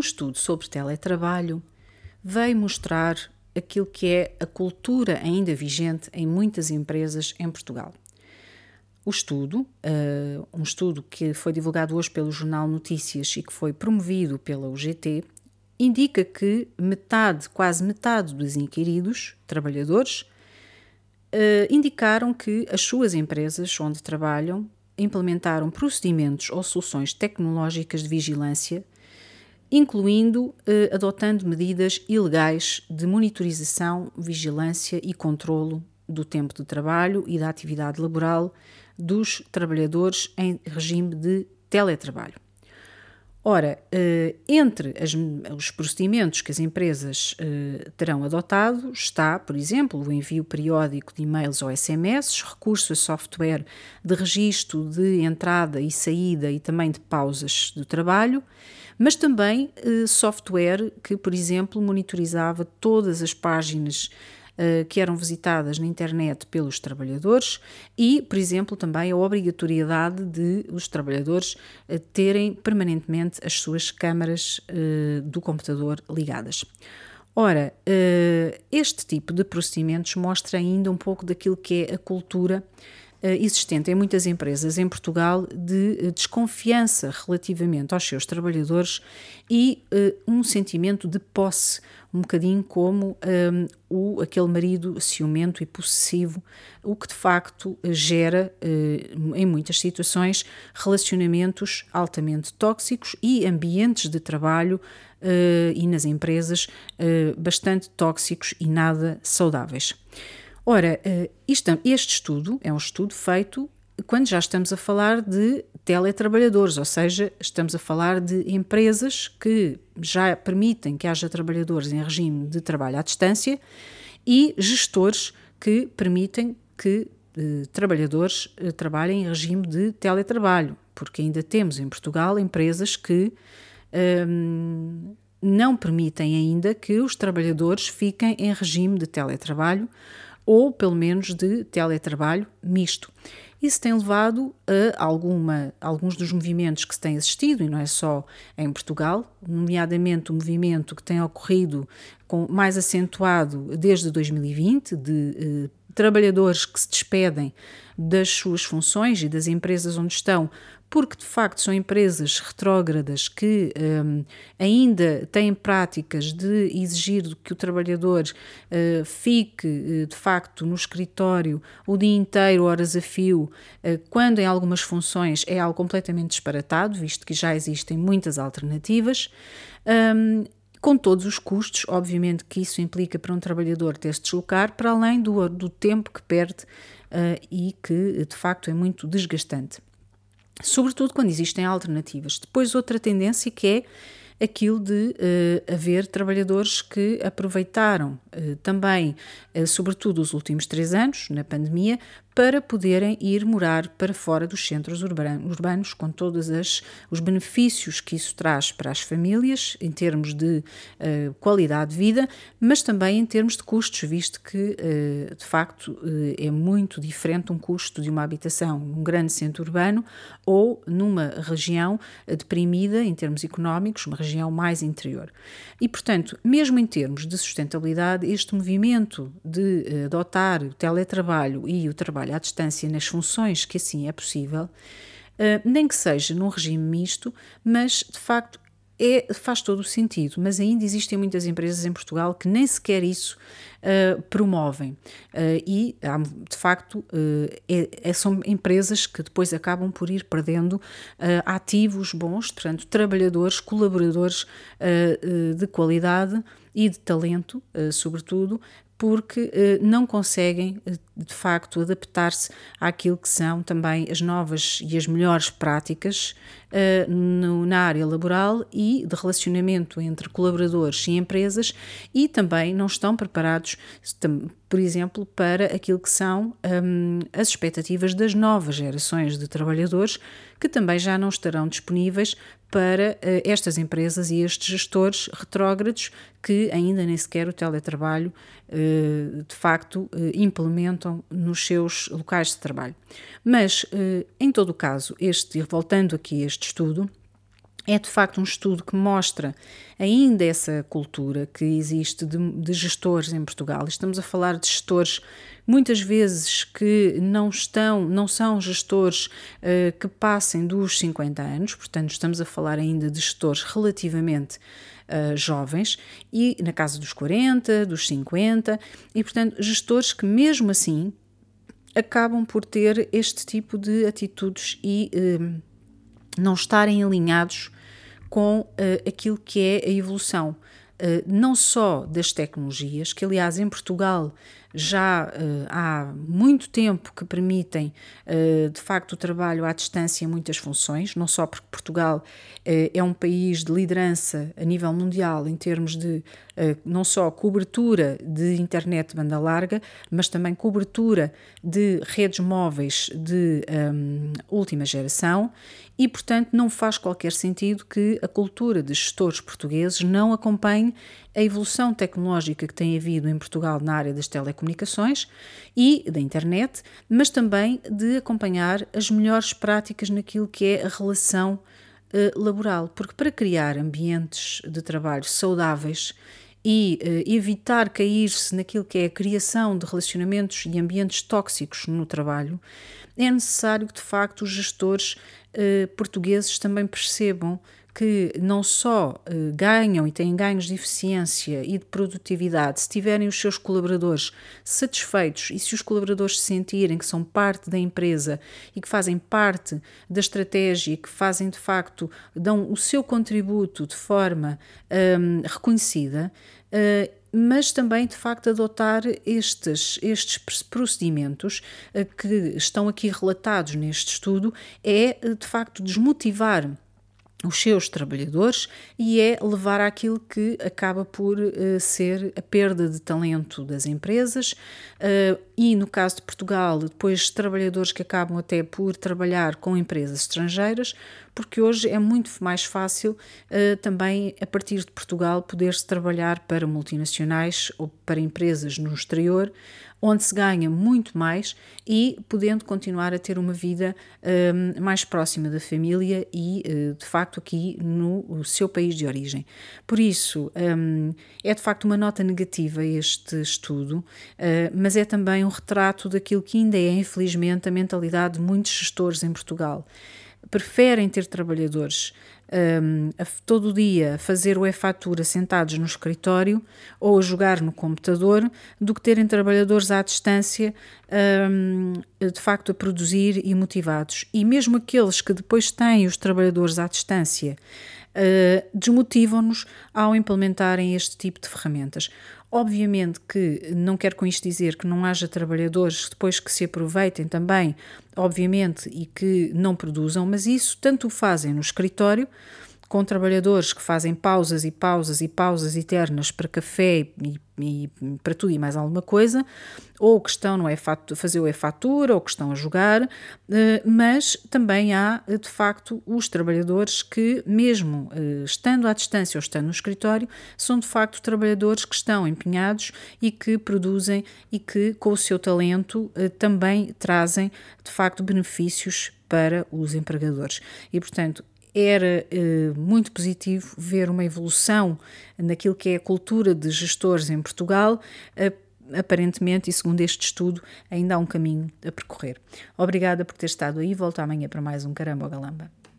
num estudo sobre teletrabalho, veio mostrar aquilo que é a cultura ainda vigente em muitas empresas em Portugal. O estudo, uh, um estudo que foi divulgado hoje pelo Jornal Notícias e que foi promovido pela UGT, indica que metade, quase metade dos inquiridos, trabalhadores, uh, indicaram que as suas empresas onde trabalham implementaram procedimentos ou soluções tecnológicas de vigilância, incluindo eh, adotando medidas ilegais de monitorização, vigilância e controlo do tempo de trabalho e da atividade laboral dos trabalhadores em regime de teletrabalho. Ora, eh, entre as, os procedimentos que as empresas eh, terão adotado está, por exemplo, o envio periódico de e-mails ou SMS, recurso a software de registro de entrada e saída e também de pausas do trabalho, mas também eh, software que, por exemplo, monitorizava todas as páginas que eram visitadas na internet pelos trabalhadores e, por exemplo, também a obrigatoriedade de os trabalhadores eh, terem permanentemente as suas câmaras eh, do computador ligadas. Ora, este tipo de procedimentos mostra ainda um pouco daquilo que é a cultura existente em muitas empresas em Portugal de desconfiança relativamente aos seus trabalhadores e um sentimento de posse um bocadinho como um, o, aquele marido ciumento e possessivo, o que de facto gera, em muitas situações, relacionamentos altamente tóxicos e ambientes de trabalho uh, e nas empresas uh, bastante tóxicos e nada saudáveis. Ora, isto, este estudo é um estudo feito quando já estamos a falar de teletrabalhadores, ou seja, estamos a falar de empresas que já permitem que haja trabalhadores em regime de trabalho à distância e gestores que permitem que eh, trabalhadores eh, trabalhem em regime de teletrabalho, porque ainda temos em Portugal empresas que ehm, não permitem ainda que os trabalhadores fiquem em regime de teletrabalho ou pelo menos de teletrabalho misto. Isso tem levado a alguma, alguns dos movimentos que se têm assistido, e não é só em Portugal, nomeadamente o movimento que tem ocorrido com, mais acentuado desde 2020, de eh, trabalhadores que se despedem das suas funções e das empresas onde estão porque de facto são empresas retrógradas que um, ainda têm práticas de exigir que o trabalhador uh, fique uh, de facto no escritório o dia inteiro, horas a fio, uh, quando em algumas funções é algo completamente disparatado, visto que já existem muitas alternativas. Um, com todos os custos, obviamente que isso implica para um trabalhador ter se deslocar, para além do, do tempo que perde e que de facto é muito desgastante sobretudo quando existem alternativas. Depois, outra tendência que é aquilo de uh, haver trabalhadores que aproveitaram uh, também, uh, sobretudo os últimos três anos, na pandemia, para poderem ir morar para fora dos centros urbanos, com todos os benefícios que isso traz para as famílias, em termos de uh, qualidade de vida, mas também em termos de custos, visto que, uh, de facto, uh, é muito diferente um custo de uma habitação num grande centro urbano ou numa região deprimida em termos económicos, uma região mais interior. E, portanto, mesmo em termos de sustentabilidade, este movimento de adotar o teletrabalho e o trabalho trabalho à distância nas funções que assim é possível, uh, nem que seja num regime misto, mas de facto é, faz todo o sentido, mas ainda existem muitas empresas em Portugal que nem sequer isso uh, promovem. Uh, e, de facto, uh, é, é, são empresas que depois acabam por ir perdendo ativos bons, portanto, trabalhadores, colaboradores de qualidade e de talento, sobretudo, porque eh, não conseguem, eh, de facto, adaptar-se àquilo que são também as novas e as melhores práticas eh, no, na área laboral e de relacionamento entre colaboradores e empresas e também não estão preparados, por exemplo, para aquilo que são um, as expectativas das novas gerações de trabalhadores que também já não estarão disponíveis para uh, estas empresas e estes gestores retrógrados que ainda nem sequer o teletrabalho uh, de facto uh, implementam nos seus locais de trabalho. Mas, em todo o caso, este, voltando aqui a este estudo, é de facto um estudo que mostra ainda essa cultura que existe de, de, gestores em Portugal. Estamos a falar de gestores muitas vezes que não estão, não são gestores uh, que passem dos 50 anos, portanto estamos a falar ainda de gestores relativamente uh, jovens e na casa dos 40, dos 50 e portanto gestores que mesmo assim acabam por ter este tipo de atitudes e uh, não estarem alinhados com uh, aquilo que é a evolução, uh, não só das tecnologias, que aliás em Portugal já uh, há muito tempo que permitem, uh, de facto, o trabalho à distância em muitas funções, não só porque Portugal uh, é um país de liderança a nível mundial em termos de não só cobertura de internet de banda larga, mas também cobertura de redes móveis de um, última geração e, portanto, não faz qualquer sentido que a cultura de gestores portugueses não acompanhe a evolução tecnológica que tem havido em Portugal na área das telecomunicações e da internet, mas também de acompanhar as melhores práticas naquilo que é a relação uh, laboral, porque para criar ambientes de trabalho saudáveis e uh, evitar cair-se naquilo que é a criação de relacionamentos e ambientes tóxicos no trabalho, é necessário que de facto os gestores uh, portugueses também percebam que não só uh, ganham e têm ganhos de eficiência e de produtividade se tiverem os seus colaboradores satisfeitos e se os colaboradores se sentirem que são parte da empresa e que fazem parte da estratégia que fazem de facto, dão o seu contributo de forma um, reconhecida. Uh, mas também de facto adotar estes, estes procedimentos uh, que estão aqui relatados neste estudo é de facto desmotivar os seus trabalhadores e é levar àquilo que acaba por uh, ser a perda de talento das empresas uh, e no caso de Portugal depois trabalhadores que acabam até por trabalhar com empresas estrangeiras porque hoje é muito mais fácil uh, também a partir de Portugal poder-se trabalhar para multinacionais ou para empresas no exterior onde se ganha muito mais e podendo continuar a ter uma vida um, mais próxima da família e, uh, de facto, aqui no seu país de origem. Por isso, um, é de facto uma nota negativa este estudo, uh, mas é também um retrato daquilo que ainda é, infelizmente, a mentalidade de muitos gestores em Portugal preferem ter trabalhadores um, a, todo o dia a fazer o e-fatura sentados no escritório ou a jogar no computador do que terem trabalhadores à distância um, de facto a produzir e motivados. E mesmo aqueles que depois têm os trabalhadores à distância uh, desmotivam-nos ao implementarem este tipo de ferramentas. Obviamente que não quero com isto dizer que não haja trabalhadores depois que se aproveitem também, obviamente, e que não produzam, mas isso tanto fazem no escritório com trabalhadores que fazem pausas e pausas e pausas eternas para café e, e para tudo e mais alguma coisa, ou que estão a fazer o e-fatura, ou que estão a jogar, eh, mas também há, de facto, os trabalhadores que, mesmo eh, estando à distância ou estando no escritório, são de facto trabalhadores que estão empenhados e que produzem e que, com o seu talento, eh, também trazem, de facto, benefícios para os empregadores. E, portanto, era eh, muito positivo ver uma evolução naquilo que é a cultura de gestores em Portugal. aparentemente, e segundo este estudo, ainda há um caminho a percorrer. Obrigada por ter estado aí. Volto amanhã para mais um Caramba Galamba.